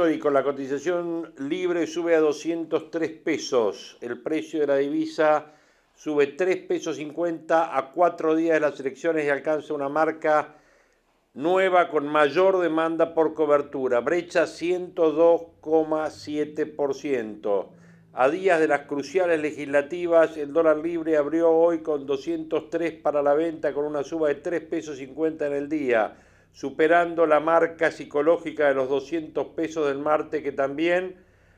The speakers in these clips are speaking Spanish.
Histórico, la cotización libre sube a 203 pesos, el precio de la divisa sube 3 pesos 50 a 4 días de las elecciones y alcanza una marca nueva con mayor demanda por cobertura, brecha 102,7%. A días de las cruciales legislativas, el dólar libre abrió hoy con 203 para la venta con una suba de 3 pesos 50 en el día superando la marca psicológica de los 200 pesos del martes que también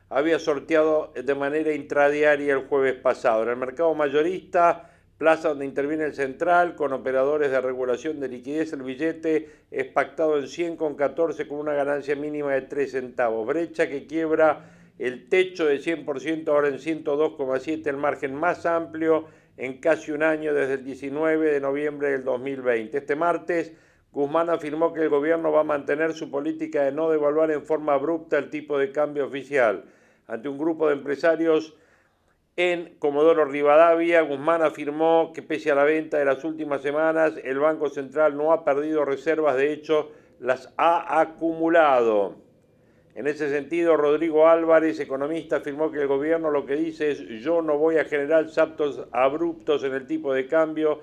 había sorteado de manera intradiaria el jueves pasado. En el mercado mayorista, plaza donde interviene el central, con operadores de regulación de liquidez, el billete es pactado en 100 con 14 con una ganancia mínima de 3 centavos. Brecha que quiebra el techo de 100% ahora en 102,7, el margen más amplio en casi un año desde el 19 de noviembre del 2020. Este martes Guzmán afirmó que el gobierno va a mantener su política de no devaluar en forma abrupta el tipo de cambio oficial. Ante un grupo de empresarios en Comodoro Rivadavia, Guzmán afirmó que pese a la venta de las últimas semanas, el Banco Central no ha perdido reservas, de hecho las ha acumulado. En ese sentido, Rodrigo Álvarez, economista, afirmó que el gobierno lo que dice es yo no voy a generar saltos abruptos en el tipo de cambio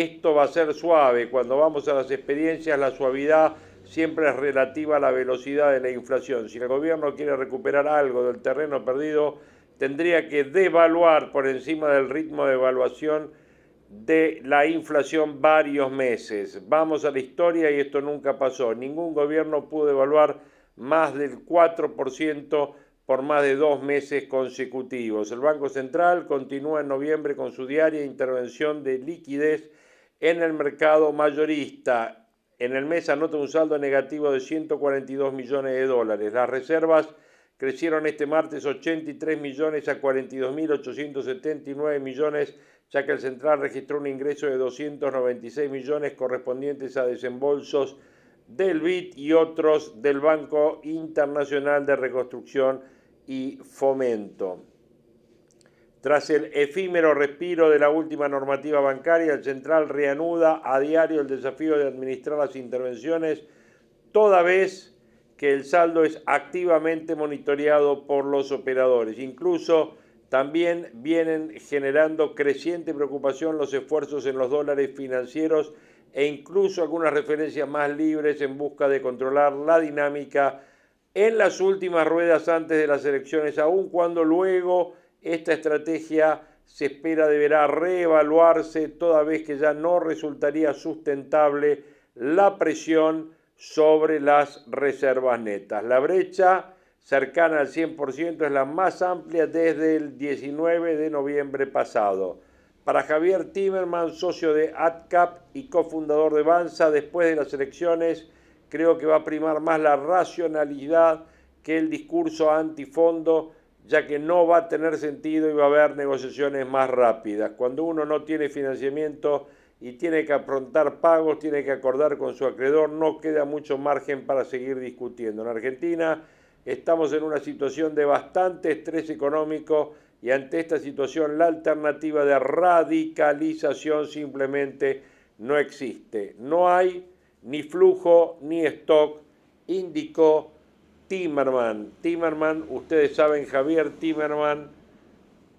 esto va a ser suave. Cuando vamos a las experiencias, la suavidad siempre es relativa a la velocidad de la inflación. Si el gobierno quiere recuperar algo del terreno perdido, tendría que devaluar por encima del ritmo de evaluación de la inflación varios meses. Vamos a la historia y esto nunca pasó. Ningún gobierno pudo evaluar más del 4% por más de dos meses consecutivos. El Banco Central continúa en noviembre con su diaria intervención de liquidez en el mercado mayorista. En el mes anota un saldo negativo de 142 millones de dólares. Las reservas crecieron este martes 83 millones a 42.879 millones, ya que el central registró un ingreso de 296 millones correspondientes a desembolsos del BID y otros del Banco Internacional de Reconstrucción y Fomento. Tras el efímero respiro de la última normativa bancaria, el central reanuda a diario el desafío de administrar las intervenciones, toda vez que el saldo es activamente monitoreado por los operadores. Incluso también vienen generando creciente preocupación los esfuerzos en los dólares financieros e incluso algunas referencias más libres en busca de controlar la dinámica en las últimas ruedas antes de las elecciones, aun cuando luego esta estrategia se espera deberá reevaluarse toda vez que ya no resultaría sustentable la presión sobre las reservas netas. La brecha cercana al 100% es la más amplia desde el 19 de noviembre pasado. Para Javier Timerman, socio de AdCap y cofundador de Banza, después de las elecciones, creo que va a primar más la racionalidad que el discurso antifondo ya que no va a tener sentido y va a haber negociaciones más rápidas. Cuando uno no tiene financiamiento y tiene que afrontar pagos, tiene que acordar con su acreedor, no queda mucho margen para seguir discutiendo. En Argentina estamos en una situación de bastante estrés económico y ante esta situación la alternativa de radicalización simplemente no existe. No hay ni flujo ni stock, indicó Timerman. Timerman, ustedes saben, Javier Timerman,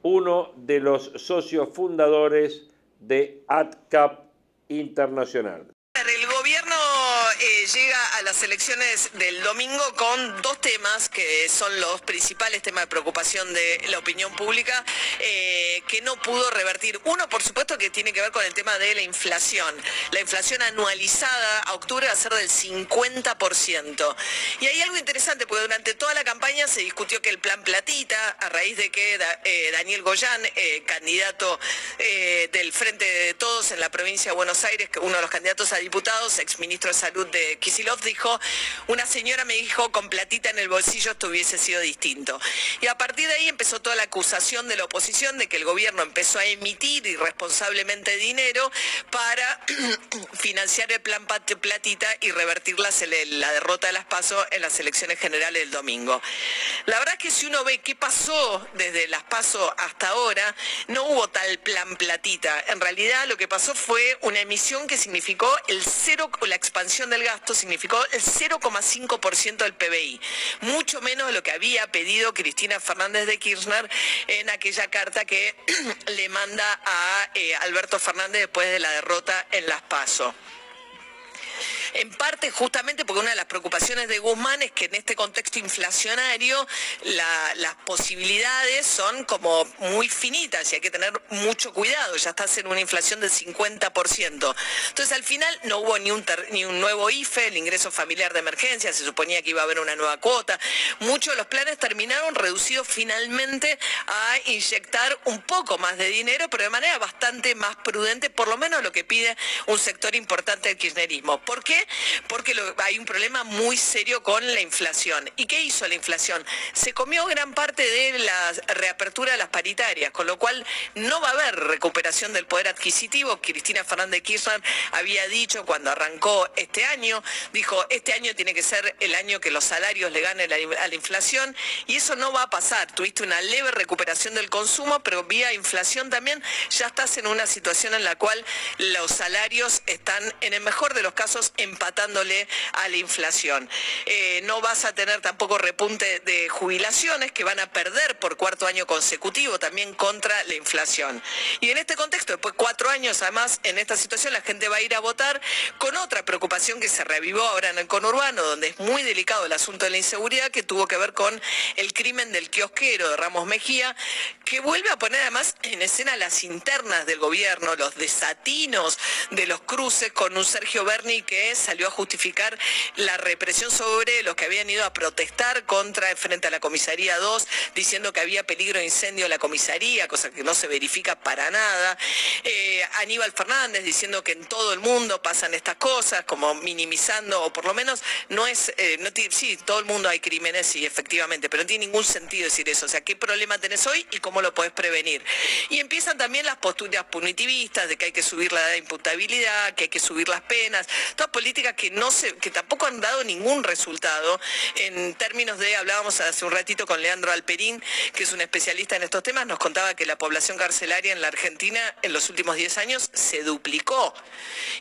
uno de los socios fundadores de AdCap Internacional. Eh, llega a las elecciones del domingo con dos temas que son los principales temas de preocupación de la opinión pública eh, que no pudo revertir. Uno, por supuesto, que tiene que ver con el tema de la inflación. La inflación anualizada a octubre va a ser del 50%. Y hay algo interesante, porque durante toda la campaña se discutió que el plan platita, a raíz de que eh, Daniel Goyán, candidato del Frente de Todos en la provincia de Buenos Aires, uno de los candidatos a diputados, exministro de Salud de Kisilov, dijo, una señora me dijo, con platita en el bolsillo esto hubiese sido distinto. Y a partir de ahí empezó toda la acusación de la oposición de que el gobierno empezó a emitir irresponsablemente dinero para financiar el plan platita y revertir la, la derrota de las PASO en las elecciones generales del domingo. La verdad es que si uno ve qué pasó desde las PASO hasta ahora, no hubo tal plan platita. En realidad lo que pasó fue una emisión que significó el cero, la expansión del gasto significó el 0,5% del PBI, mucho menos de lo que había pedido Cristina Fernández de Kirchner en aquella carta que le manda a eh, Alberto Fernández después de la derrota en Las Paso en parte justamente porque una de las preocupaciones de Guzmán es que en este contexto inflacionario las posibilidades son como muy finitas y hay que tener mucho cuidado, ya estás en una inflación del 50%. Entonces al final no hubo ni un, nuevo IFE, el ingreso familiar de emergencia, se suponía que iba a haber una nueva cuota. Muchos de los planes terminaron reducidos finalmente a inyectar un poco más de dinero, pero de manera bastante más prudente, por lo menos lo que pide un sector importante del kirchnerismo. ¿Por qué? Porque hay un problema muy serio con la inflación. ¿Y qué hizo la inflación? Se comió gran parte de la reapertura de las paritarias, con lo cual no va a haber recuperación del poder adquisitivo. Cristina Fernández Kirchner había dicho cuando arrancó este año, dijo, este año tiene que ser el año que los salarios le ganen a la inflación y eso no va a pasar. Tuviste una leve recuperación del consumo, pero vía inflación también ya estás en una situación en la cual los salarios están, en el mejor de los casos, en empatándole a la inflación. Eh, no vas a tener tampoco repunte de jubilaciones que van a perder por cuarto año consecutivo también contra la inflación. Y en este contexto, después de cuatro años además, en esta situación la gente va a ir a votar con otra preocupación que se revivó ahora en el conurbano, donde es muy delicado el asunto de la inseguridad que tuvo que ver con el crimen del kiosquero de Ramos Mejía, que vuelve a poner además en escena las internas del gobierno, los desatinos de los cruces con un Sergio Berni que es salió a justificar la represión sobre los que habían ido a protestar contra frente a la comisaría 2, diciendo que había peligro de incendio en la comisaría, cosa que no se verifica para nada. Eh, Aníbal Fernández diciendo que en todo el mundo pasan estas cosas, como minimizando, o por lo menos no es, eh, no sí, todo el mundo hay crímenes, sí, efectivamente, pero no tiene ningún sentido decir eso. O sea, ¿qué problema tenés hoy y cómo lo podés prevenir? Y empiezan también las posturas punitivistas de que hay que subir la edad de imputabilidad, que hay que subir las penas, todas que tampoco han dado ningún resultado en términos de, hablábamos hace un ratito con Leandro Alperín, que es un especialista en estos temas, nos contaba que la población carcelaria en la Argentina en los últimos 10 años se duplicó.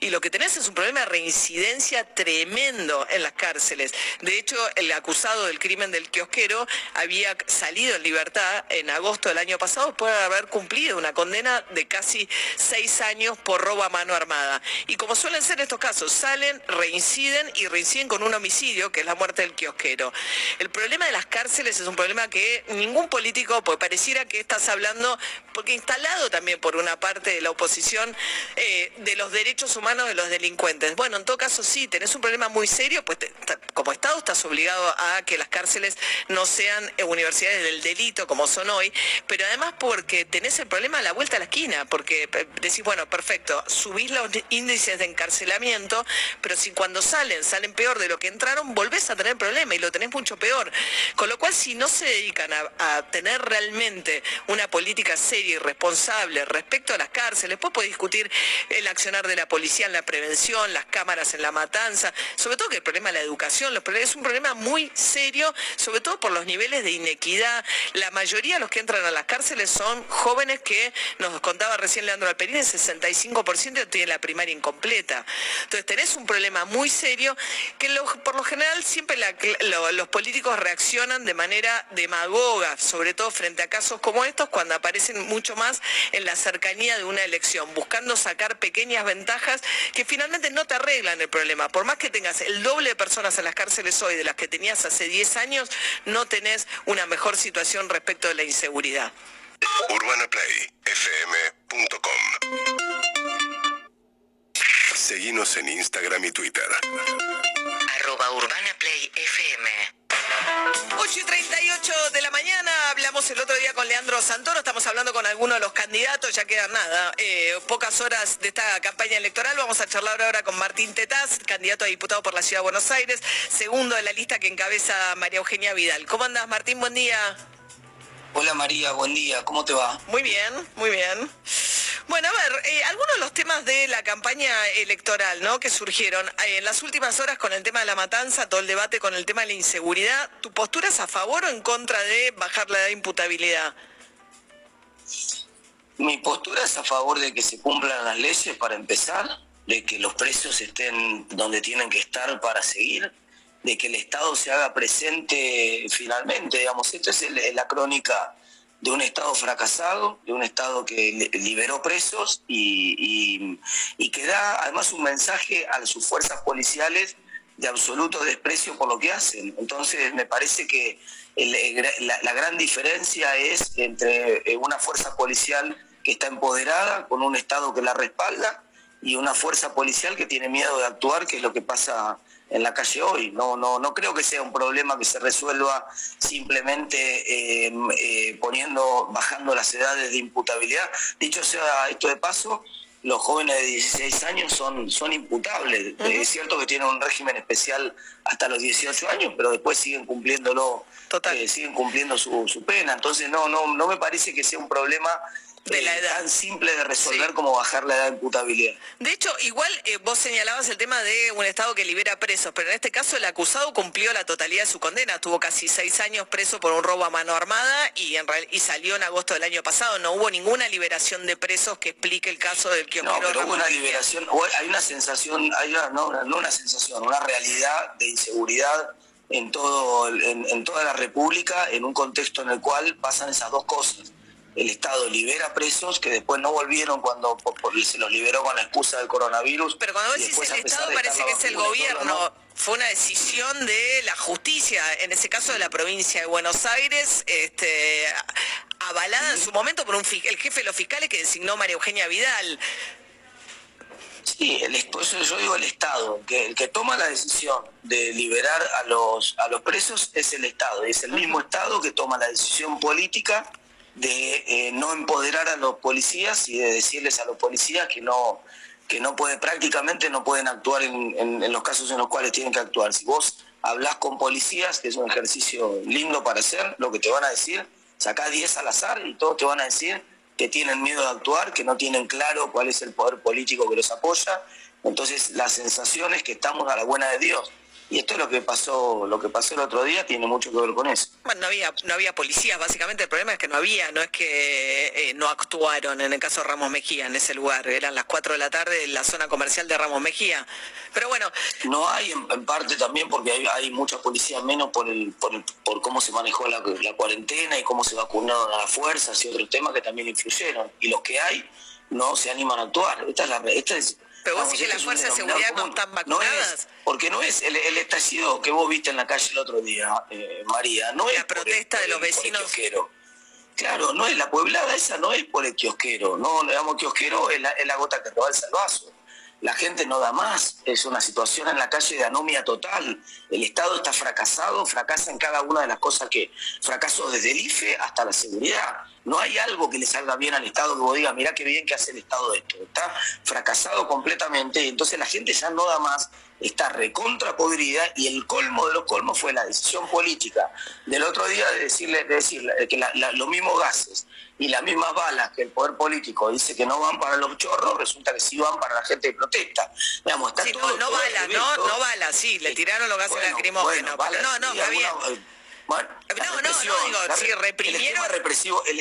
Y lo que tenés es un problema de reincidencia tremendo en las cárceles. De hecho, el acusado del crimen del kiosquero había salido en libertad en agosto del año pasado después de haber cumplido una condena de casi seis años por robo a mano armada. Y como suelen ser estos casos, salen, reinciden y reinciden con un homicidio, que es la muerte del kiosquero. El problema de las cárceles es un problema que ningún político, pues pareciera que estás hablando, porque instalado también por una parte de la oposición, eh, de los derechos humanos de los delincuentes. Bueno, en todo caso sí, tenés un problema muy serio, pues como Estado estás obligado a que las cárceles no sean eh, universidades del delito como son hoy, pero además porque tenés el problema a la vuelta a la esquina, porque eh, decís, bueno, perfecto, subís los índices de encarcelamiento, pero si cuando salen, salen peor de lo que entraron, volvés a tener problema y lo tenés mucho peor. Con lo cual, si no se dedican a, tener realmente una política seria y responsable respecto a las cárceles, después puede discutir el accionar de la policía en la prevención, las cámaras en la matanza, sobre todo que el problema de la educación, es un problema muy serio, sobre todo por los niveles de inequidad. La mayoría de los que entran a las cárceles son jóvenes que, nos contaba recién Leandro Alperín, el 65% tienen la primaria incompleta. Entonces tenés un muy serio que por lo general siempre los políticos reaccionan de manera demagoga, sobre todo frente a casos como estos, cuando aparecen mucho más en la cercanía de una elección, buscando sacar pequeñas ventajas que finalmente no te arreglan el problema. Por más que tengas el doble de personas en las cárceles hoy de las que tenías hace 10 años, no tenés una mejor situación respecto de la inseguridad. Seguimos en Instagram y Twitter. Arroba Urbana Play FM. 8 y 38 de la mañana, hablamos el otro día con Leandro Santoro, estamos hablando con algunos de los candidatos, ya quedan nada, eh, pocas horas de esta campaña electoral, vamos a charlar ahora con Martín Tetaz, candidato a diputado por la Ciudad de Buenos Aires, segundo de la lista que encabeza María Eugenia Vidal. ¿Cómo andas Martín? Buen día. Hola María, buen día, ¿cómo te va? Muy bien, muy bien. Bueno, a ver, eh, algunos de los temas de la campaña electoral, ¿no? Que surgieron eh, en las últimas horas con el tema de la matanza, todo el debate con el tema de la inseguridad. ¿Tu postura es a favor o en contra de bajar la edad de imputabilidad? Mi postura es a favor de que se cumplan las leyes para empezar, de que los precios estén donde tienen que estar para seguir, de que el Estado se haga presente finalmente, digamos, esto es la crónica de un Estado fracasado, de un Estado que liberó presos y, que da además un mensaje a sus fuerzas policiales de absoluto desprecio por lo que hacen. Entonces me parece que la, gran diferencia es entre eh, una fuerza policial que está empoderada, con un Estado que la respalda, y una fuerza policial que tiene miedo de actuar, que es lo que pasa en la calle hoy. No, no, no creo que sea un problema que se resuelva simplemente em, eh, poniendo, bajando las edades de imputabilidad. Dicho sea esto de paso, los jóvenes de 16 años son, son imputables. Es cierto que tienen un régimen especial hasta los 18 años, pero después siguen cumpliéndolo, eh, siguen cumpliendo su, su, pena. Entonces no, no, no me parece que sea un problema de la edad. tan simple de resolver como bajar la edad de imputabilidad. De hecho, igual eh, vos señalabas el tema de un Estado que libera presos, pero en este caso el acusado cumplió la totalidad de su condena, tuvo casi seis años preso por un robo a mano armada y, en y salió en agosto del año pasado. No hubo ninguna liberación de presos que explique el caso del que No, pero hubo una liberación, hay una sensación, hay una, no, una sensación, una realidad de inseguridad en, todo, en toda la República, en un contexto en el cual pasan esas dos cosas el Estado libera presos que después no volvieron cuando se los liberó con la excusa del coronavirus. Pero cuando decís el Estado parece que es el gobierno. Fue una decisión de la justicia, en ese caso de la provincia de Buenos Aires, este, avalada en su momento por un, el jefe de los fiscales que designó María Eugenia Vidal. Sí, el, eso yo digo el Estado, que el que toma la decisión de liberar a los, a los presos es el Estado, es el mismo Estado que toma la decisión política de eh, no empoderar a los policías y de decirles a los policías que no que no puede prácticamente no pueden actuar en, los casos en los cuales tienen que actuar. Si vos hablas con policías, que es un ejercicio lindo para hacer, lo que te van a decir, sacá 10 al azar y todos te van a decir que tienen miedo de actuar, que no tienen claro cuál es el poder político que los apoya. Entonces la sensación es que estamos a la buena de Dios. Y esto es lo que pasó, lo que pasó el otro día tiene mucho que ver con eso. Bueno, no había, no había policías, básicamente el problema es que no había, no es que eh, no actuaron en el caso de Ramos Mejía en ese lugar, eran las 4 de la tarde en la zona comercial de Ramos Mejía. Pero bueno. No hay en, parte también porque hay, hay mucha policía menos por el, por, el, por cómo se manejó la, cuarentena y cómo se vacunaron a las fuerzas y otros temas que también influyeron. Y los que hay no se animan a actuar. Esta es la esta es, pero vos decís que las fuerzas de seguridad no están vacunadas. porque no es el, estallido que vos viste en la calle el otro día, eh, María. No la protesta de los vecinos. Claro, no es la pueblada, esa no es por el kiosquero. No, digamos, kiosquero es la, es la gota que te va el salvazo la gente no da más, es una situación en la calle de anomia total, el Estado está fracasado, fracasa en cada una de las cosas que fracasó desde el IFE hasta la seguridad. No hay algo que le salga bien al Estado que vos digas, mirá qué bien que hace el Estado esto. Está fracasado completamente y entonces la gente ya no da más, está recontra podrida y el colmo de los colmos fue la decisión política del otro día de decirle, de decirle que los mismos gases y las mismas balas que el poder político dice que no van para los chorros, resulta que sí van para la gente que protesta. Digamos, no, balas, no, no balas, sí, le tiraron los gases lacrimógenos. no, no, Bueno, no, no, no, digo, sí, reprimieron. El esquema represivo, el,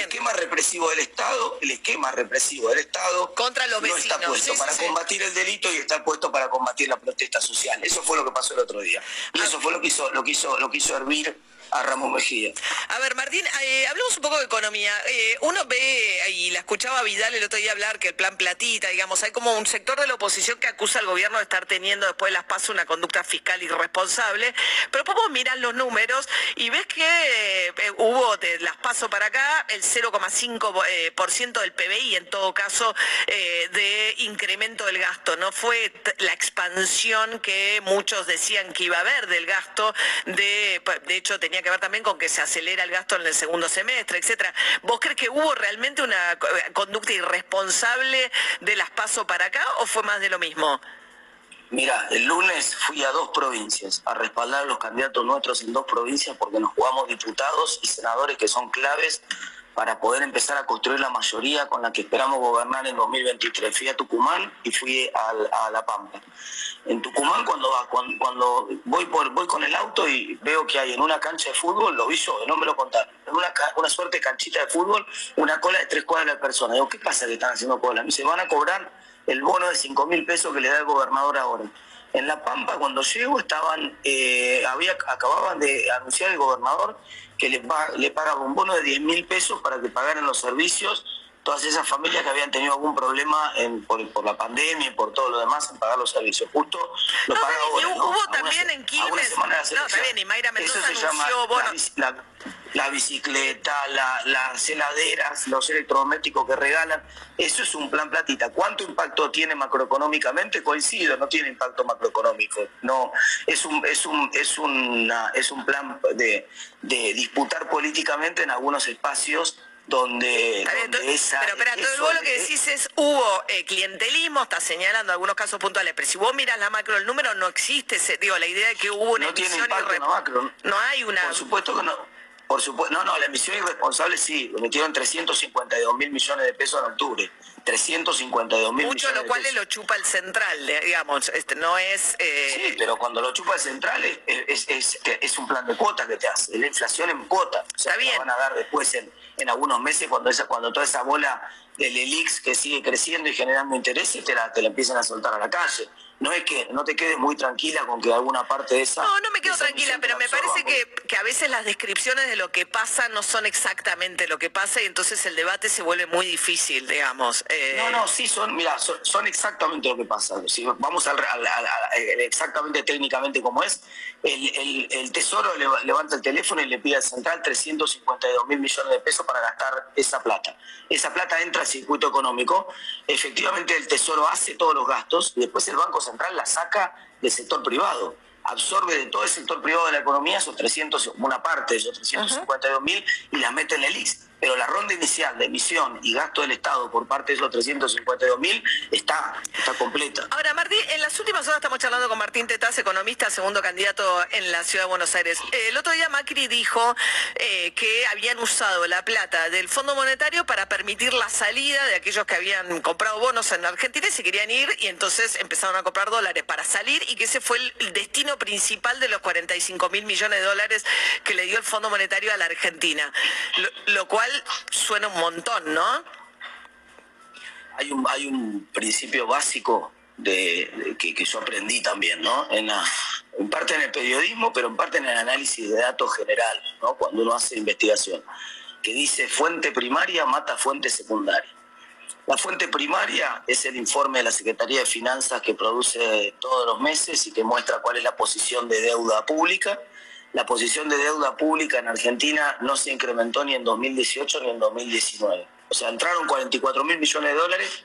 esquema represivo del Estado, el esquema represivo del Estado contra los no está puesto para combatir el delito y está puesto para combatir la protesta social. Eso fue lo que pasó el otro día. Y eso fue lo que hizo, lo que hizo, lo que hizo hervir a Ramos Mejía. A ver, Martín, eh, hablemos un poco de economía. Eh, uno ve, y la escuchaba Vidal el otro día hablar, que el plan platita, digamos, hay como un sector de la oposición que acusa al gobierno de estar teniendo después de las pasos una conducta fiscal irresponsable, pero vos miras los números y ves que eh, hubo de las pasos para acá el 0,5% del PBI en todo caso de incremento del gasto. No fue la expansión que muchos decían que iba a haber del gasto, de, de hecho tenía que ver también con que se acelera el gasto en el segundo semestre, etcétera. ¿Vos crees que hubo realmente una conducta irresponsable de las pasos para acá o fue más de lo mismo? Mira, el lunes fui a dos provincias a respaldar a los candidatos nuestros en dos provincias porque nos jugamos diputados y senadores que son claves para poder empezar a construir la mayoría con la que esperamos gobernar en 2023. Fui a Tucumán y fui a, La Pampa. En Tucumán cuando, cuando, voy, por, voy con el auto y veo que hay en una cancha de fútbol, lo vi yo, no me lo contaron, en una, una suerte de canchita de fútbol, una cola de tres cuadras de personas. Digo, ¿qué pasa que están haciendo cola? Me dice, van a cobrar el bono de 5 mil pesos que le da el gobernador ahora. En La Pampa, cuando llego, estaban, eh, había, acababan de anunciar el gobernador que le, le pagaba un bono de 10 mil pesos para que pagaran los servicios todas esas familias que habían tenido algún problema por, la pandemia y por todo lo demás en pagar los servicios. Justo lo no, Hubo también en Quilmes. No, también, y Mayra Mendoza Eso se llama la, bicicleta, las heladeras, los electrodomésticos que regalan. Eso es un plan platita. ¿Cuánto impacto tiene macroeconómicamente? Coincido, no tiene impacto macroeconómico. No, es un, es un, es una, es un plan de, de disputar políticamente en algunos espacios donde, esa, pero espera, todo lo que decís es hubo eh, clientelismo, está señalando algunos casos puntuales, pero si vos miras la macro, el número no existe, digo, la idea de que hubo una no tiene impacto en la macro. No hay una... Por supuesto que no. Por supuesto, no, no, la emisión irresponsable sí, metieron 352 mil millones de pesos en octubre. 352 mil Mucho lo cual lo chupa el central, digamos, este no es... Eh, sí, pero cuando lo chupa el central es, es, es, un plan de cuotas que te hace, la inflación en cuota. O sea, Está bien. van a dar después en, en algunos meses cuando, esa, cuando toda esa bola del ELIX que sigue creciendo y generando intereses te la, te la empiezan a soltar a la calle no es que no te quedes muy tranquila con que alguna parte de esa... No, no me quedo tranquila, pero me parece que, a veces las descripciones de lo que pasa no son exactamente lo que pasa y entonces el debate se vuelve muy difícil, digamos. Eh. No, no, sí, son, mira, son, exactamente lo que pasa. Si vamos al, exactamente técnicamente como es, el, Tesoro levanta el teléfono y le pide al Central 352 mil millones de pesos para gastar esa plata. Esa plata entra al circuito económico, efectivamente el Tesoro hace todos los gastos y después el Banco Central la saca del sector privado absorbe de todo el sector privado de la economía esos 300, una parte de esos 352 mil y la mete en el IX pero la ronda inicial de emisión y gasto del Estado por parte de esos 352 mil está, está completa. Ahora, Martín, en las últimas horas estamos charlando con Martín Tetaz, economista, segundo candidato en la Ciudad de Buenos Aires. El otro día Macri dijo eh, que habían usado la plata del Fondo Monetario para permitir la salida de aquellos que habían comprado bonos en Argentina y se querían ir y entonces empezaron a comprar dólares para salir y que ese fue el destino principal de los 45 mil millones de dólares que le dio el Fondo Monetario a la Argentina. lo cual suena un montón, ¿no? Hay un, principio básico de, que, yo aprendí también, ¿no? En, en parte en el periodismo, pero en parte en el análisis de datos general, ¿no? Cuando uno hace investigación, que dice fuente primaria mata fuente secundaria. La fuente primaria es el informe de la Secretaría de Finanzas que produce todos los meses y que muestra cuál es la posición de deuda pública la posición de deuda pública en Argentina no se incrementó ni en 2018 ni en 2019. O sea, entraron 44 mil millones de dólares,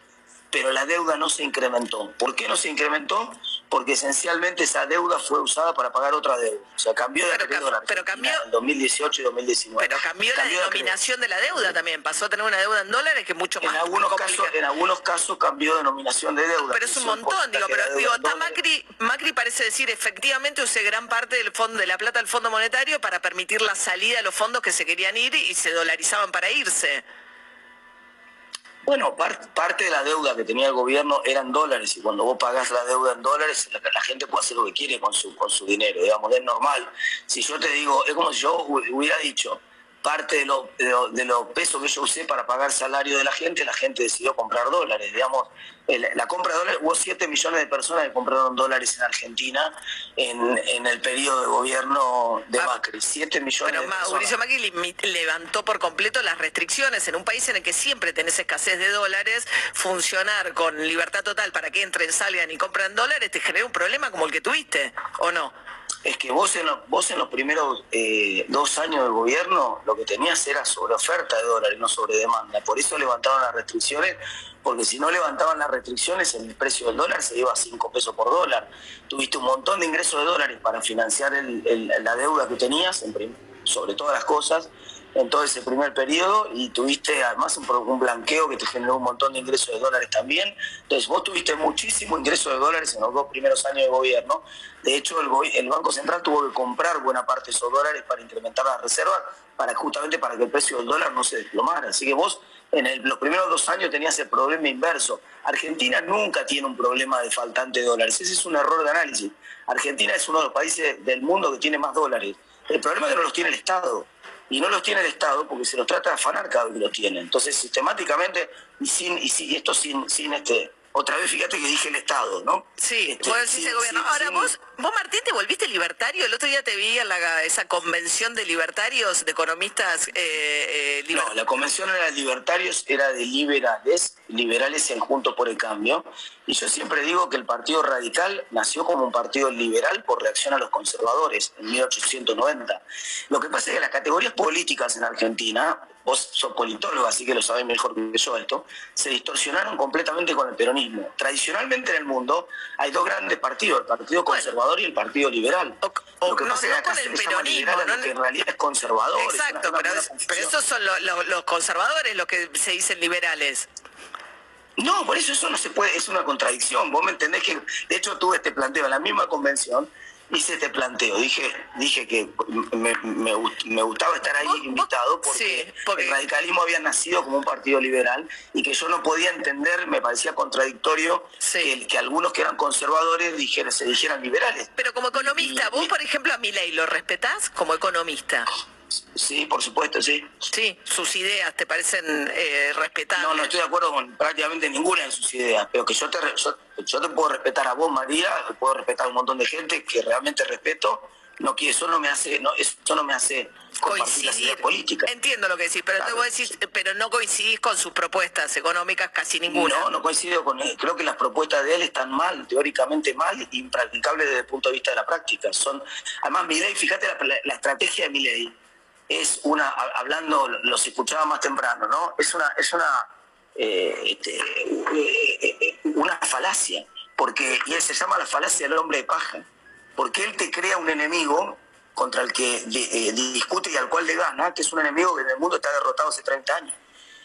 pero la deuda no se incrementó. ¿Por qué no se incrementó? Porque esencialmente esa deuda fue usada para pagar otra deuda. O sea, cambió de pero, pero cambió en 2018 y 2019. Pero cambió, la denominación de, la deuda también. Pasó a tener una deuda en dólares que mucho más en algunos casos En algunos casos cambió denominación de deuda. Pero es un montón, digo, pero digo, Macri, Macri parece decir, efectivamente usé gran parte del fondo de la plata del Fondo Monetario para permitir la salida de los fondos que se querían ir y se dolarizaban para irse. Bueno, parte de la deuda que tenía el gobierno eran dólares y cuando vos pagás la deuda en dólares, la, gente puede hacer lo que quiere con su, con su dinero, digamos, es normal. Si yo te digo, es como si yo hubiera dicho, parte de los de lo, pesos que yo usé para pagar salario de la gente, la gente decidió comprar dólares. Digamos, la compra de dólares, hubo 7 millones de personas que compraron dólares en Argentina en, el periodo de gobierno de ah, Macri. 7 millones pero Mauricio Macri levantó por completo las restricciones en un país en el que siempre tenés escasez de dólares. Funcionar con libertad total para que entren, salgan y compren dólares te genera un problema como el que tuviste, ¿o no? Es que vos en, vos en los primeros eh, dos años del gobierno lo que tenías era sobre oferta de dólares, no sobre demanda. Por eso levantaban las restricciones, porque si no levantaban las restricciones, el precio del dólar se iba a 5 pesos por dólar. Tuviste un montón de ingresos de dólares para financiar la deuda que tenías, sobre todas las cosas en todo ese primer periodo y tuviste además un, blanqueo que te generó un montón de ingresos de dólares también. Entonces vos tuviste muchísimo ingreso de dólares en los dos primeros años de gobierno. De hecho, el, Banco Central tuvo que comprar buena parte de esos dólares para incrementar las reservas, para justamente para que el precio del dólar no se desplomara. Así que vos en los primeros dos años tenías el problema inverso. Argentina nunca tiene un problema de faltante de dólares. Ese es un error de análisis. Argentina es uno de los países del mundo que tiene más dólares. El problema es que no los tiene el Estado y no los tiene el Estado porque se los trata de afanar cada vez que los tiene. Entonces, sistemáticamente, y sin, y, esto sin, sin este otra vez fíjate que dije el Estado, ¿no? Sí, este, vos decís el gobierno. Ahora, vos, vos, Martín, te volviste libertario. El otro día te vi en la, esa convención de libertarios, de economistas eh, eh No, la convención era de libertarios, era de liberales, liberales en Junto por el Cambio. Y yo siempre digo que el Partido Radical nació como un partido liberal por reacción a los conservadores en 1890. Lo que pasa es que las categorías políticas en Argentina vos sos politólogo, así que lo sabés mejor que yo esto, se distorsionaron completamente con el peronismo. Tradicionalmente en el mundo hay dos grandes partidos, el Partido Conservador y el Partido Liberal. lo que pasa es que acá se peronismo, no, que en realidad es conservador. Exacto, pero, esos son los conservadores los que se dicen liberales. No, por eso eso no se puede, es una contradicción. Vos me entendés que, de hecho, tuve este planteo en la misma convención hice este planteo. Dije, dije que me, me, gustaba estar ahí invitado porque, el radicalismo había nacido como un partido liberal y que yo no podía entender, me parecía contradictorio que, que, algunos que eran conservadores dijeran, se dijeran liberales. Pero como economista, vos por ejemplo a mi ley lo respetás como economista. Sí, por supuesto, sí. Sí, sus ideas te parecen eh, respetables. No, no estoy de acuerdo con prácticamente ninguna de sus ideas, pero que yo te, yo, te puedo respetar a vos, María, te puedo respetar a un montón de gente que realmente respeto, no que eso no me hace, no, eso no me hace compartir las ideas políticas. Entiendo lo que decís, pero te voy a decir, pero no coincidís con sus propuestas económicas casi ninguna. No, no coincido con él. Creo que las propuestas de él están mal, teóricamente mal, impracticables desde el punto de vista de la práctica. Son, además, mi ley, fíjate la, la estrategia de mi ley es una, hablando, los escuchaba más temprano, ¿no? Es una, es una, eh, este, eh, eh, una falacia, porque, y él se llama la falacia del hombre de paja, porque él te crea un enemigo contra el que discute y al cual le gana, que es un enemigo que en el mundo está derrotado hace 30 años.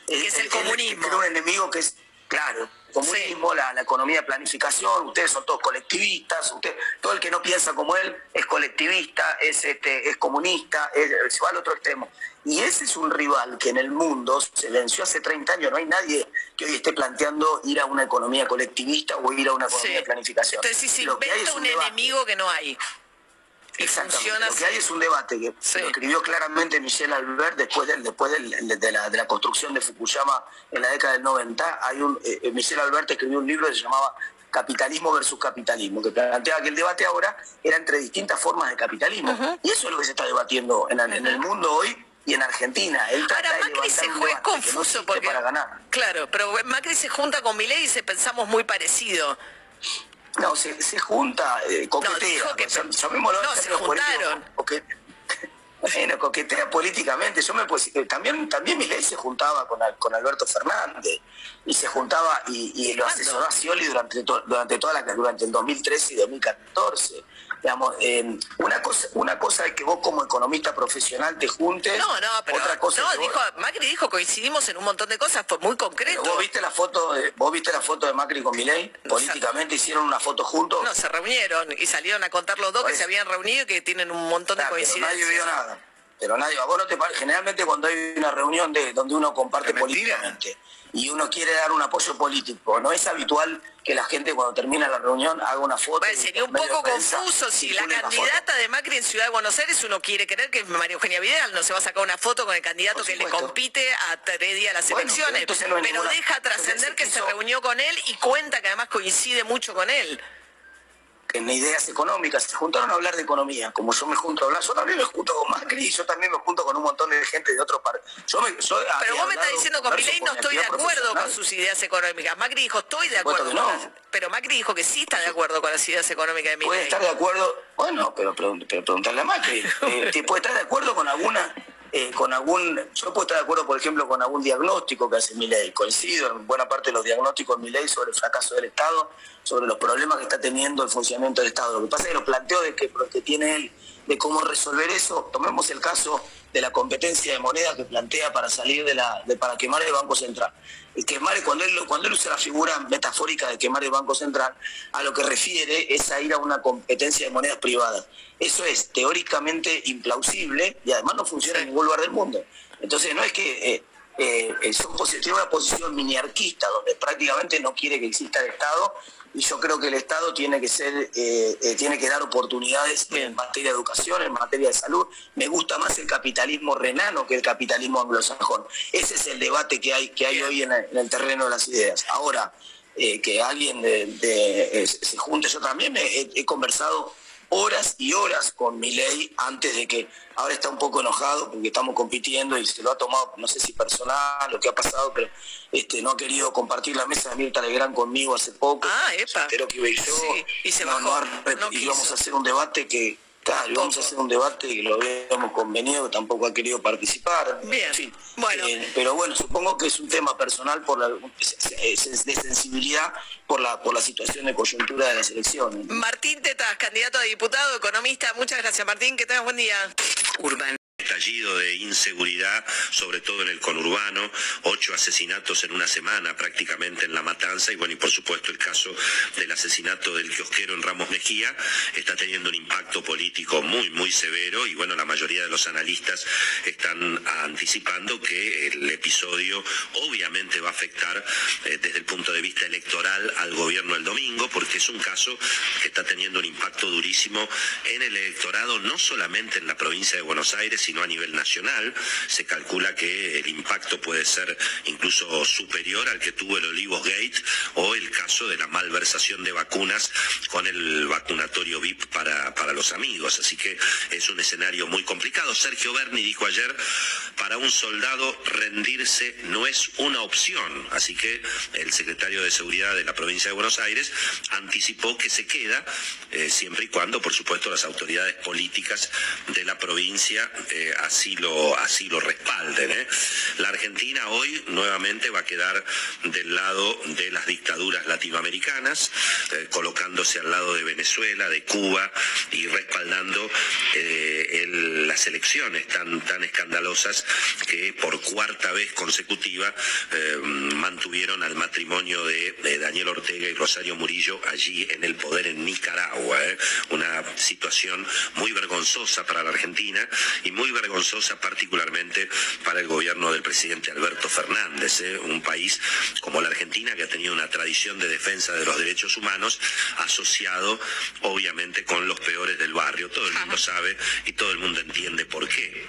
Que es el, comunismo. un enemigo que es, claro, comunismo, la, economía de planificación, ustedes son todos colectivistas, usted, todo el que no piensa como él es colectivista, es, este, es comunista, es, se va al otro extremo. Y ese es un rival que en el mundo se venció hace 30 años. No hay nadie que hoy esté planteando ir a una economía colectivista o ir a una economía de planificación. Entonces, si hay es un, enemigo que no hay. Exactamente. Lo que hay es un debate que lo escribió claramente Michel Albert después, de, después de, la, construcción de Fukuyama en la década del 90. Hay un, eh, eh, Michel Albert escribió un libro que se llamaba Capitalismo versus Capitalismo, que planteaba que el debate ahora era entre distintas formas de capitalismo. Y eso es lo que se está debatiendo en, el mundo hoy y en Argentina. Él Ahora Macri se juega confuso porque para ganar. Claro, pero Macri se junta con Milei y dice pensamos muy parecido. No, se, se junta, eh, coquetea. No, que, no, se juntaron. bueno, coquetea políticamente. Yo me eh, también, también ley se juntaba con, con Alberto Fernández y se juntaba y, y lo asesoró a Scioli durante, durante, toda la, durante el 2013 y 2014 digamos, eh, una cosa una cosa es que vos como economista profesional te juntes. No, no, pero otra cosa no, dijo, Macri dijo coincidimos en un montón de cosas, fue muy concreto. ¿Vos viste la foto de, vos viste la foto de Macri con Milei? Políticamente hicieron una foto juntos. No, se reunieron y salieron a contar los dos que se habían reunido y que tienen un montón de coincidencias. Nadie vio nada. pero nadie va. Vos no te pare- Generalmente cuando hay una reunión de donde uno comparte mentira. Y uno quiere dar un apoyo político, no es habitual que la gente cuando termina la reunión haga una foto. Bueno, sería un poco prensa confuso si la candidata de Macri en Ciudad de Buenos Aires uno quiere creer que es María Eugenia Vidal, no se va a sacar una foto con el candidato que le compite a tres días las Bueno, elecciones, pero entonces no hay pero ninguna- deja trascender que se reunió con él y cuenta que además coincide mucho con él. En ideas económicas, se juntaron a hablar de economía, como yo me junto a hablar, yo también me junto con Macri, yo también me junto con un montón de gente de otros partidos. Pero vos me estás diciendo con converso Milei no estoy de acuerdo con sus ideas económicas. Macri dijo estoy de acuerdo que con no. las- Pero Macri dijo que sí está de acuerdo con las ideas económicas de Puede Milei. estar de acuerdo, bueno, pero, pero, pero preguntarle a Macri. Eh, te- puede estar de acuerdo con alguna, eh, con algún, yo puedo estar de acuerdo, por ejemplo, con algún diagnóstico que hace Milei. Coincido en buena parte de los diagnósticos de Milei sobre el fracaso del Estado, sobre los problemas que está teniendo el funcionamiento del Estado. Lo que pasa es que los planteos de que, que tiene él de cómo resolver eso, tomemos el caso de la competencia de moneda que plantea para salir de la, de, para quemar el Banco Central. El quemar, cuando él, cuando él usa la figura metafórica de quemar el Banco Central, a lo que refiere es a ir a una competencia de monedas privadas. Eso es teóricamente implausible y además no funciona en ningún lugar del mundo. Entonces no es que eh, eh, son tiene una posición miniarquista donde prácticamente no quiere que exista el Estado y yo creo que el Estado tiene que ser eh, eh, tiene que dar oportunidades en materia de educación, en materia de salud. Me gusta más el capitalismo renano que el capitalismo anglosajón. Ese es el debate que hay que hay hoy en el, en el terreno de las ideas. Ahora eh, que alguien de- de- se junte, yo también me- he, he conversado horas y horas con Milei antes de que ahora está un poco enojado porque estamos compitiendo y se lo ha tomado, no sé si personal, lo que ha pasado, pero este no ha querido compartir la mesa de Mirta Legrand conmigo hace poco. Ah, epa. que iba a ir yo. Sí, y se No, bajó, no y quiso. a hacer un debate que, claro, íbamos a hacer un debate que lo habíamos convenido, que tampoco ha querido participar. Bien. En fin, Bueno. eh, pero bueno, supongo que es un tema personal por la, de sensibilidad por la por la situación de coyuntura de las elecciones. Martín Tetas, candidato a diputado, economista. Muchas gracias, Martín. Que tengas buen día. Urban. Estallido de inseguridad, sobre todo en el conurbano, ocho asesinatos en una semana prácticamente en La Matanza. Y bueno, y por supuesto el caso del asesinato del kiosquero en Ramos Mejía. Está teniendo un impacto político muy, muy severo. Y bueno, la mayoría de los analistas están anticipando que el episodio obviamente va a afectar eh, desde el punto de vista electoral al gobierno el domingo, porque es un caso que está teniendo un impacto durísimo en el electorado, no solamente en la provincia de Buenos Aires, sino a nivel nacional. Se calcula que el impacto puede ser incluso superior al que tuvo el Olivos Gate o el caso de la malversación de vacunas con el vacunatorio VIP para, para los amigos. Así que es un escenario muy complicado. Sergio Berni dijo ayer, para un soldado rendirse no es una opción. Así que el secretario de Seguridad de la provincia de Buenos Aires anticipó que se queda, eh, siempre y cuando, por supuesto, las autoridades políticas de la provincia eh, así, lo, así lo respalden. ¿eh? La Argentina hoy nuevamente va a quedar del lado de las dictaduras latinoamericanas, eh, colocándose al lado de Venezuela, de Cuba y respaldando eh, las elecciones tan, tan escandalosas que por cuarta vez consecutiva mantuvieron al matrimonio de, de Daniel Ortega y Rosario Murillo allí en el poder en Nicaragua. Una situación muy vergonzosa para la Argentina y muy vergonzosa particularmente para el gobierno del presidente Alberto Fernández, ¿eh? un país como la Argentina que ha tenido una tradición de defensa de los derechos humanos asociado obviamente con los peores del barrio. Todo el mundo sabe y todo el mundo entiende por qué.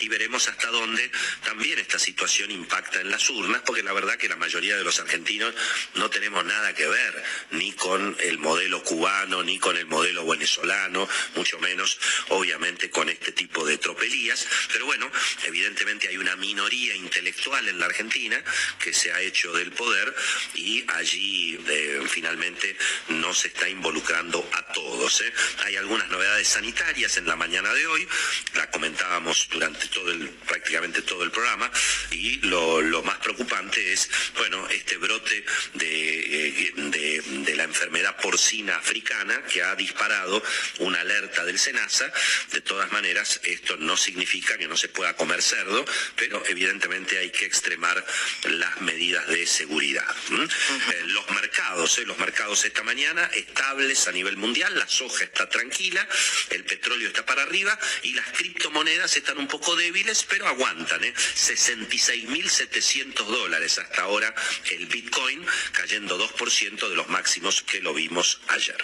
Y veremos hasta dónde también esta situación impacta en las urnas, porque la verdad que la mayoría de los argentinos no tenemos nada que ver ni con el modelo cubano, ni con el modelo venezolano, mucho menos obviamente con este tipo de tropelías. Pero bueno, evidentemente hay una minoría intelectual en la Argentina que se ha hecho del poder y allí eh, finalmente no se está involucrando a todos. ¿eh? Hay algunas novedades sanitarias en la mañana de hoy, la comentábamos durante todo el, prácticamente todo el programa, y lo, más preocupante es, bueno, este brote de, eh, de- de la enfermedad porcina africana que ha disparado una alerta del SENASA. De todas maneras, esto no significa que no se pueda comer cerdo, pero evidentemente hay que extremar las medidas de seguridad. Eh, los mercados, eh, los mercados esta mañana estables a nivel mundial, la soja está tranquila, el petróleo petróleo está para arriba y las criptomonedas están un poco débiles, pero aguantan. ¿eh? 66.700 dólares hasta ahora el Bitcoin, cayendo 2% de los máximos que lo vimos ayer.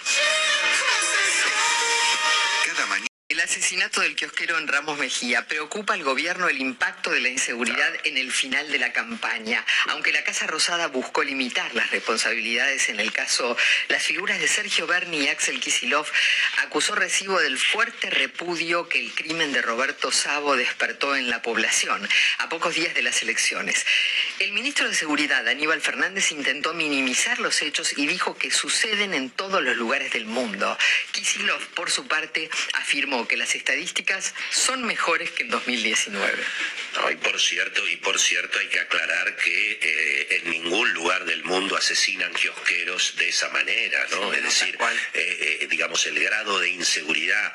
Asesinato del kiosquero en Ramos Mejía preocupa al gobierno el impacto de la inseguridad en el final de la campaña. Aunque la Casa Rosada buscó limitar las responsabilidades en el caso, las figuras de Sergio Berni y Axel Kisilov acusó recibo del fuerte repudio que el crimen de Roberto Sabo despertó en la población a pocos días de las elecciones. El ministro de Seguridad, Aníbal Fernández, intentó minimizar los hechos y dijo que suceden en todos los lugares del mundo. Kisilov, por su parte, afirmó que las estadísticas son mejores que en 2019. No, y por cierto, y por cierto hay que aclarar que eh, en ningún lugar del mundo asesinan kiosqueros de esa manera, ¿no? Sí, es no, decir, eh, eh, digamos el grado de inseguridad,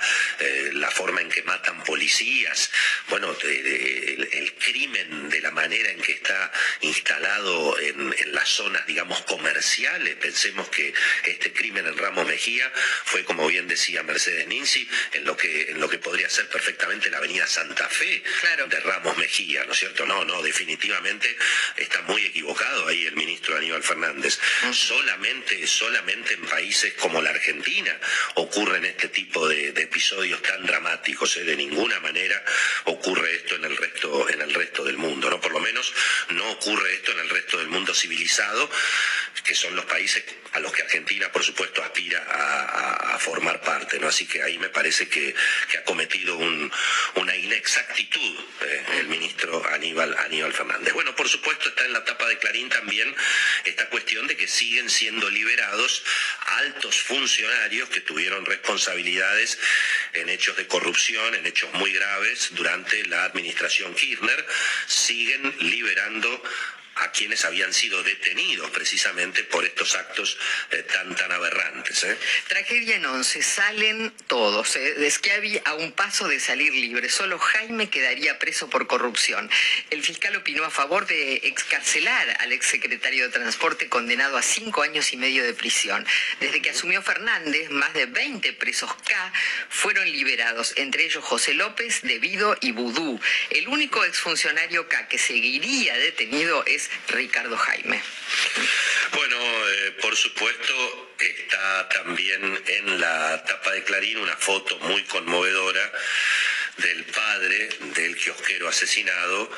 la forma en que matan policías, bueno, el, el crimen de la manera en que está instalado en, en las zonas, digamos, comerciales. Pensemos que este crimen en Ramos Mejía fue, como bien decía Mercedes Ninzi, en lo que en lo que podría ser perfectamente la avenida Santa Fe Claro. de Ramos Mejía, ¿no es cierto? No, no, definitivamente está muy equivocado ahí el ministro Aníbal Fernández. Solamente, solamente en países como la Argentina ocurren este tipo de, de episodios tan dramáticos. ¿eh? De ninguna manera ocurre esto en el resto, en el resto del mundo, ¿no? Por lo menos no ocurre esto en el resto del mundo civilizado, que son los países a los que Argentina, por supuesto, aspira a, a- a formar parte, ¿no? Así que ahí me parece que, que ha cometido un- una inexactitud eh, el ministro Aníbal, Aníbal Fernández. Bueno, por supuesto, está en la tapa de Clarín también esta cuestión de que siguen siendo liberados altos funcionarios que tuvieron responsabilidades en hechos de corrupción, en hechos muy graves durante la administración Kirchner, siguen liberando a quienes habían sido detenidos precisamente por estos actos eh, tan tan aberrantes. ¿eh? Tragedia en once, salen todos. ¿eh? Que había a un paso de salir libre. Solo Jaime quedaría preso por corrupción. El fiscal opinó a favor de excarcelar al exsecretario de Transporte condenado a cinco años y medio de prisión. Desde que asumió Fernández, más de 20 presos K fueron liberados, entre ellos José López, Debido y Vudú. El único exfuncionario K que seguiría detenido es Ricardo Jaime. Bueno, eh, por supuesto está también en la tapa de Clarín una foto muy conmovedora del padre del kiosquero asesinado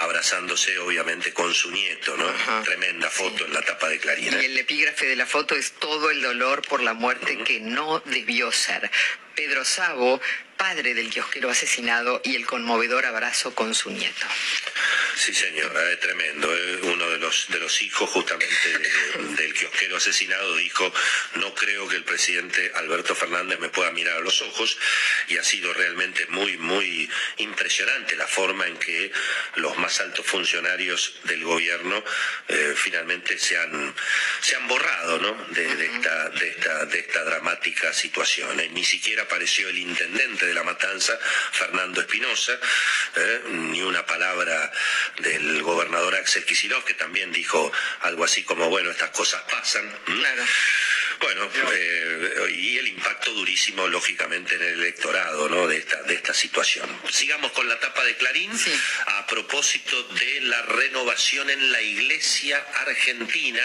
abrazándose obviamente con su nieto, ¿no? Ajá. Tremenda foto en la tapa de Clarín. Y ¿eh? el epígrafe de la foto es todo el dolor por la muerte que no debió ser. Pedro Sabo, padre del kiosquero asesinado, y el conmovedor abrazo con su nieto. Sí, señora, es tremendo. ¿eh? Uno de los, de los hijos justamente de- del kiosquero asesinado dijo, no creo que el presidente Alberto Fernández me pueda mirar a los ojos y ha sido realmente muy, muy impresionante la forma en que los más altos funcionarios del gobierno eh, finalmente se han, se han borrado ¿no? de, de esta, de, esta, de esta dramática situación. ¿eh? Ni siquiera apareció el intendente de la matanza, Fernando Espinosa, ¿eh? ni una palabra del gobernador Axel Kicillof, que también dijo algo así como, bueno, estas cosas pasan. Claro. Bueno, eh, y el impacto durísimo, lógicamente, en el electorado ¿no? de, esta, de esta situación. Sigamos con la tapa de Clarín. Sí. A propósito de la renovación en la Iglesia Argentina,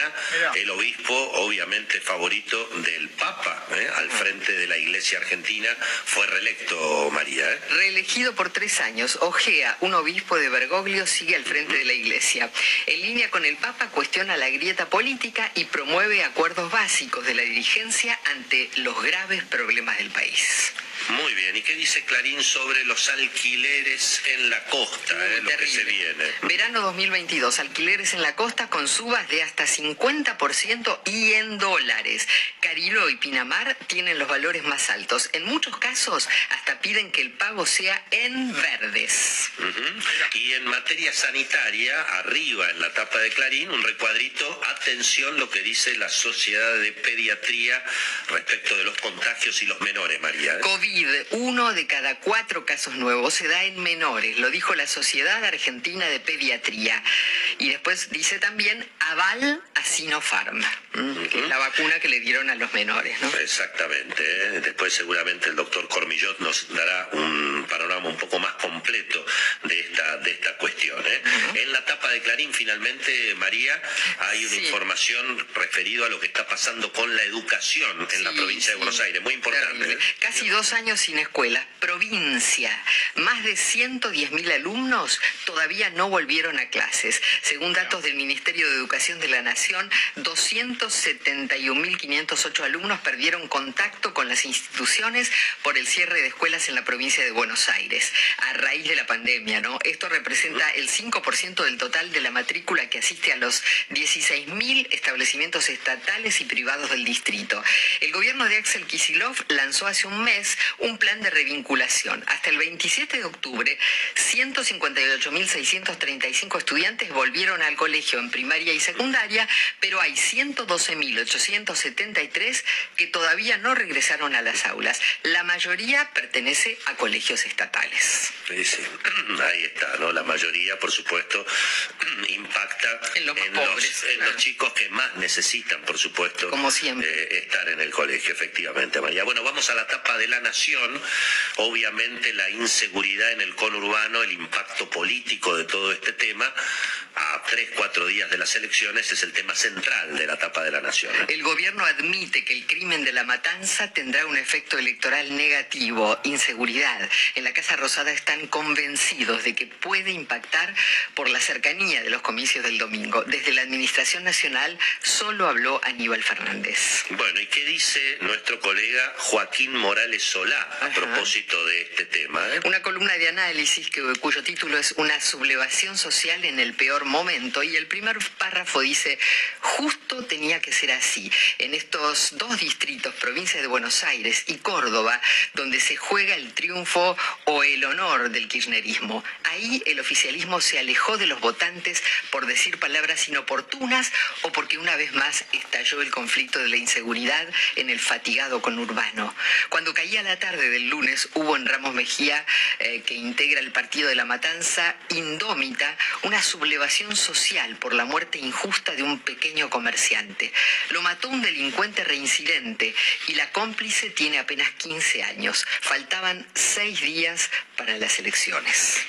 el obispo, obviamente favorito del Papa, ¿eh? al frente de la Iglesia Argentina, fue reelecto María. ¿eh? Reelegido por tres años, Ojea, un obispo de Bergoglio, sigue al frente de la iglesia. En línea con el Papa, cuestiona la grieta política y promueve acuerdos básicos de la dirigencia ante los graves problemas del país. Muy bien, ¿y qué dice Clarín sobre los alquileres en la costa, eh, lo que Terrible. se viene? Verano 2022, alquileres en la costa con subas de hasta 50% y en dólares. Carilo y Pinamar tienen los valores más altos. En muchos casos hasta piden que el pago sea en verdes. Y en materia sanitaria, arriba en la tapa de Clarín, un recuadrito, atención lo que dice la Sociedad de Pediatría respecto de los contagios y los menores, María. ¿eh? COVID Uno de cada cuatro casos nuevos se da en menores, lo dijo la Sociedad Argentina de Pediatría. Y después dice también aval a Sinopharm, que es la vacuna que le dieron a los menores. ¿no? Exactamente. ¿eh? Después seguramente el doctor Cormillot nos dará un panorama un poco más completo de esta, de esta cuestión. ¿eh? En la tapa de Clarín, finalmente, María, hay una información referido a lo que está pasando con la educación en la provincia de Buenos Aires. Muy importante. Casi dos años sin escuela. Provincia. Más de 110.000 alumnos todavía no volvieron a clases. Según datos del Ministerio de Educación de la Nación, 271.508 alumnos perdieron contacto con las instituciones por el cierre de escuelas en la provincia de Buenos Aires a raíz de la pandemia, ¿no? Esto representa el 5% del total de la matrícula que asiste a los 16.000 establecimientos estatales y privados del distrito. El gobierno de Axel Kisilov lanzó hace un mes un plan de revinculación. Hasta el 27 de octubre, 158.635 estudiantes volvieron al colegio en primaria y secundaria, pero hay 112.873 que todavía no regresaron a las aulas. La mayoría pertenece a colegios estatales. Sí, sí. Ahí está, ¿no? La mayoría, por supuesto, impacta En los en, pobres, los, en claro. los chicos que más necesitan, por supuesto, Como siempre. eh, estar en el colegio, efectivamente, María. Bueno, vamos a la tapa de la nación. Obviamente la inseguridad en el conurbano, el impacto político de todo este tema, a tres, cuatro días de las elecciones, es el tema central de la tapa de la nación. El gobierno admite que el crimen de la matanza tendrá un efecto electoral negativo, inseguridad. En la Casa Rosada están convencidos de que puede impactar por la cercanía de los comicios del domingo. Desde la Administración Nacional solo habló Aníbal Fernández. Bueno, ¿y qué dice nuestro colega Joaquín Morales Solá a propósito de este tema? eh? Una columna de análisis que, cuyo título es Una sublevación social en el peor momento. Y el primer párrafo dice, justo tenía que ser así. En estos dos distritos, provincia de Buenos Aires y Córdoba, donde se juega el triunfo o el honor del kirchnerismo. Ahí el oficialismo se alejó de los votantes por decir palabras inoportunas o porque una vez más estalló el conflicto de la inseguridad en el fatigado conurbano. Cuando caía la tarde del lunes hubo en Ramos Mejía, eh, que integra el partido de la matanza, indómita, una sublevación social por la muerte injusta de un pequeño comerciante. Lo mató un delincuente reincidente y la cómplice tiene apenas 15 años. Faltaban seis días para las elecciones.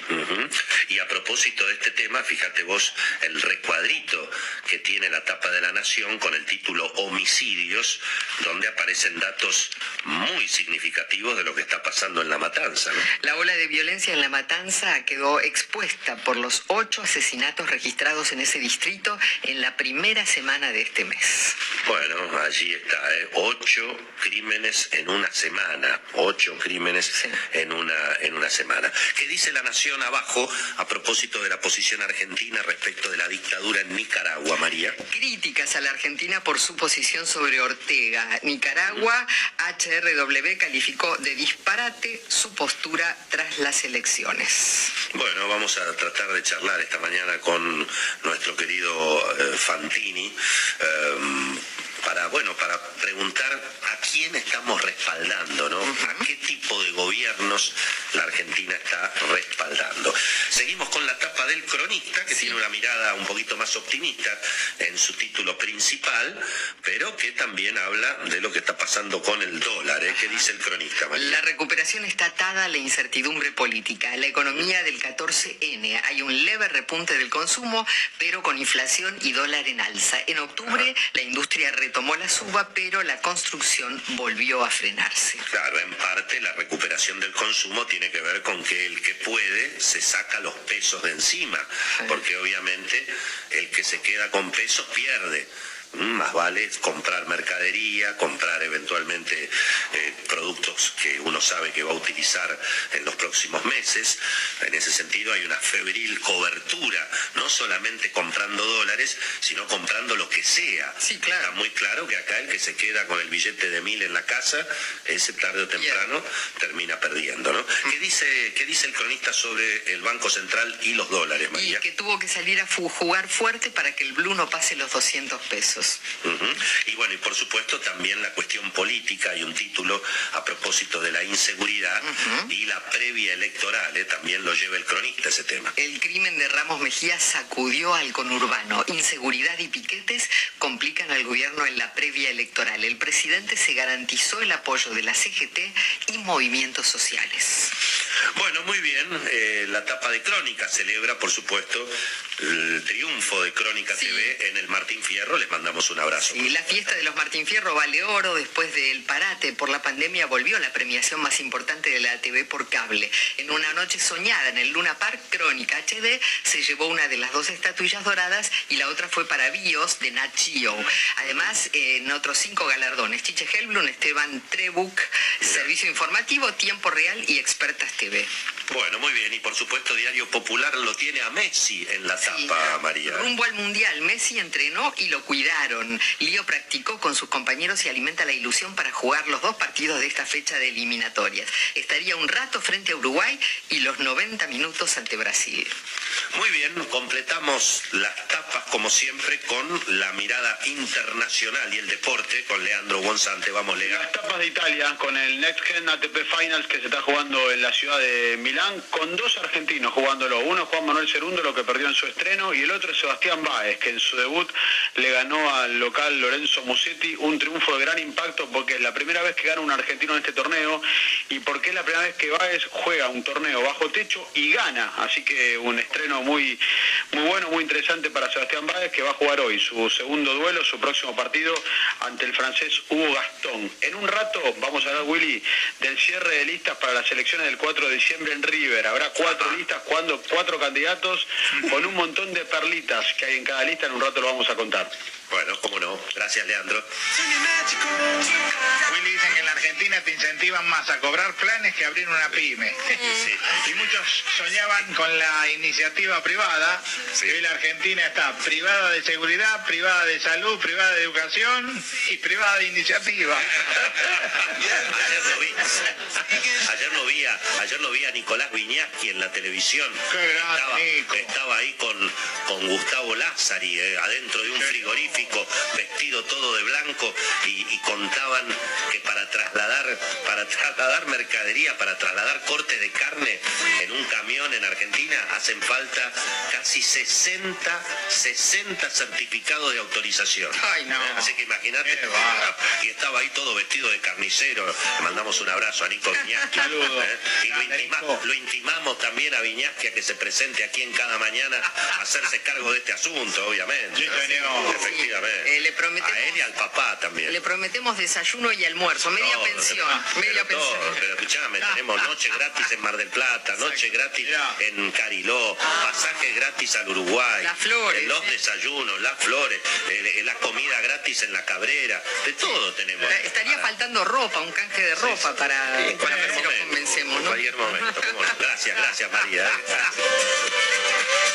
Y a propósito de este tema, fíjate vos el recuadrito que tiene la tapa de la Nación con el título Homicidios, donde aparecen datos muy significativos de lo que está pasando en la matanza. ¿no? La ola de violencia en la matanza quedó expuesta por los ocho asesinatos registrados en ese distrito en la primera semana de este mes. Bueno, allí está, ¿eh? ocho crímenes en una semana, ocho crímenes Sí. en, una, en una semana. ¿Qué dice la Nación abajo a propósito de la posición argentina respecto de la dictadura en Nicaragua, María? Críticas a la Argentina por su posición sobre Ortega. Nicaragua, HRW calificó de disparate su postura tras las elecciones. Bueno, vamos a tratar de charlar esta mañana con nuestro querido eh, Fantini eh, para, bueno, para preguntar a quién estamos respaldando, ¿no? A qué tipo de gobiernos la Argentina está respaldando. Seguimos con la tapa del cronista, que tiene una mirada un poquito más optimista en su título principal, pero que también habla de lo que está pasando con el dólar. ¿eh? ¿Qué dice el cronista, María? La recuperación está atada a la incertidumbre política. La economía del 14N. Hay un leve repunte del consumo, pero con inflación y dólar en alza. En octubre la industria retomó la suba, pero la construcción volvió a frenarse. Claro, en parte la recuperación del consumo tiene que ver con que el que puede se saca los pesos de encima, porque obviamente el que se queda con pesos pierde. Mm, Más vale comprar mercadería, comprar eventualmente eh, productos que uno sabe que va a utilizar en los próximos meses. En ese sentido hay una febril cobertura, no solamente comprando dólares, sino comprando lo que sea. Sí, claro. Está muy claro que acá el que se queda con el billete de mil en la casa, ese tarde o temprano termina perdiendo, ¿no? ¿Qué ¿qué dice, ¿qué dice el cronista sobre el Banco Central y los dólares, María? Y que tuvo que salir a jugar fuerte para que el blue no pase los 200 pesos. Y bueno, y por supuesto también la cuestión política y un título a propósito de la inseguridad y la previa electoral, ¿eh? también lo lleva el cronista ese tema. El crimen de Ramos Mejía sacudió al conurbano. Inseguridad y piquetes complican al gobierno en la previa electoral. El presidente se garantizó el apoyo de la CGT y movimientos sociales. Bueno, muy bien. Eh, la tapa de Crónica celebra, por supuesto, el triunfo de Crónica TV en el Martín Fierro. Les mandamos un abrazo. Y la fiesta de los Martín Fierro vale oro. Después del parate por la pandemia volvió la premiación más importante de la TV por cable. En una noche soñada en el Luna Park, Crónica HD se llevó una de las dos estatuillas doradas y la otra fue para Bios de Nat Geo. Además, en otros cinco galardones, Chiche Helblum, Esteban Trebuch, Servicio Informativo, Tiempo Real y Expertas TV que. Bueno, muy bien. Y por supuesto, Diario Popular lo tiene a Messi en la tapa, María. Rumbo al Mundial, Messi entrenó y lo cuidaron. Lío practicó con sus compañeros y alimenta la ilusión para jugar los dos partidos de esta fecha de eliminatorias. Estaría un rato frente a Uruguay y los 90 minutos ante Brasil. Muy bien, completamos las tapas como siempre con la mirada internacional y el deporte con Leandro Gonzante. Vamos, Lea. Las tapas de Italia con el Next Gen ATP Finals que se está jugando en la ciudad de Milán con dos argentinos jugándolo. Uno Juan Manuel Cerundo, lo que perdió en su estreno, y el otro Sebastián Báez, que en su debut le ganó al local Lorenzo Musetti un triunfo de gran impacto porque es la primera vez que gana un argentino en este torneo y porque es la primera vez que Báez juega un torneo bajo techo y gana. Así que un estreno muy, muy bueno, muy interesante para Sebastián Báez, que va a jugar hoy su segundo duelo, su próximo partido ante el francés Hugo Gastón. En un rato vamos a hablar, Willy, del cierre de listas para las elecciones del 4 de diciembre en River. Habrá cuatro listas, cuatro candidatos con un montón de perlitas que hay en cada lista. En un rato lo vamos a contar. Bueno, cómo no. Gracias, Leandro. Willy dicen que en la Argentina te incentivan más a cobrar planes que abrir una pyme. Y muchos soñaban con la iniciativa privada. Y hoy la Argentina está privada de seguridad, privada de salud, privada de educación y privada de iniciativa. Ayer lo vi, ayer lo vi, a, ayer lo vi a Nicolás Viñaski en la televisión. Qué grande, estaba, Nico. estaba ahí con, con Gustavo Lázari, eh, adentro de un frigorífico, vestido todo de blanco, y, y contaban que para trasladar, para trasladar mercadería, para trasladar corte de carne en un camión en Argentina, hacen falta casi 60, 60 certificados de autorización. Ay, no. Eh, Así que imagínate. Y estaba ahí todo vestido de carnicero. Le mandamos un abrazo a Nico. Saludos. ¿eh? Y lo, intima- intimamos también a Viñaski a que se presente aquí en cada mañana a hacerse cargo de este asunto, obviamente. Sí, Efectivamente. Eh, le prometemos- A él y al papá también. Le prometemos desayuno y almuerzo, media Todo, pensión, pero media todo, pensión. pero escuchame, tenemos noche gratis en Mar del Plata, noche gratis en Cariló, pasaje gratis al Uruguay, Las flores, eh, los sí. desayunos, las flores, eh, eh, la comida gratis en la Cabrera, de todo tenemos. Estaría Para- faltando ropa, un canje de ropa para, en para ver si lo convencemos, en ¿no? cualquier momento. Gracias, gracias María. Gracias.